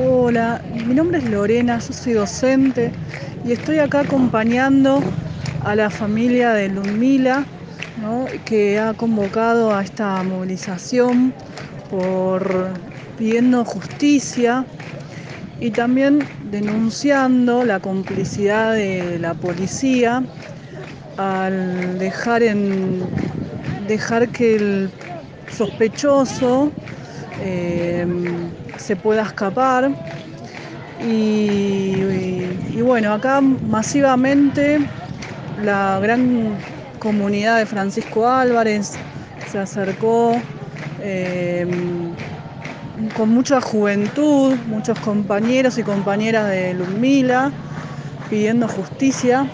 Hola, mi nombre es Lorena, yo soy docente y estoy acá acompañando a la familia de Ludmila, que ha convocado a esta movilización por pidiendo justicia y también denunciando la complicidad de la policía al dejar en dejar que el sospechoso eh, se pueda escapar. Y, bueno, acá masivamente la gran comunidad de Francisco Álvarez se acercó eh, con mucha juventud, muchos compañeros y compañeras de Ludmila pidiendo justicia.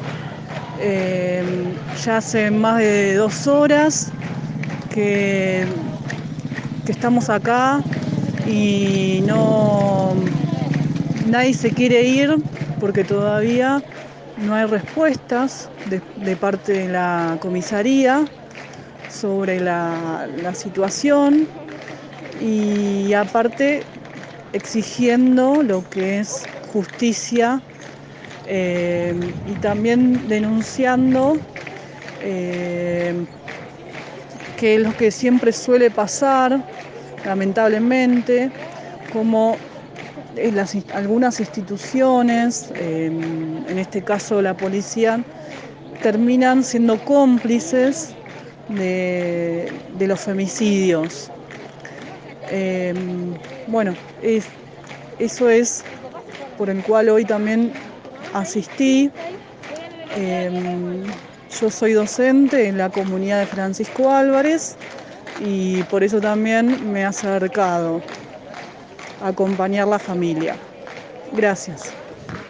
Eh, ya hace más de dos horas que, que estamos acá y no nadie se quiere ir porque todavía no hay respuestas de, parte de la comisaría sobre la, la, situación y aparte exigiendo lo que es justicia eh, y también denunciando eh, que es lo que siempre suele pasar lamentablemente, como algunas instituciones, eh, en este caso la policía, terminan siendo cómplices de, los femicidios. Eh, bueno, es, eso es por el cual hoy también asistí. Eh, yo soy docente en la comunidad de Francisco Álvarez y por eso también me ha acercado a acompañar la familia. Gracias.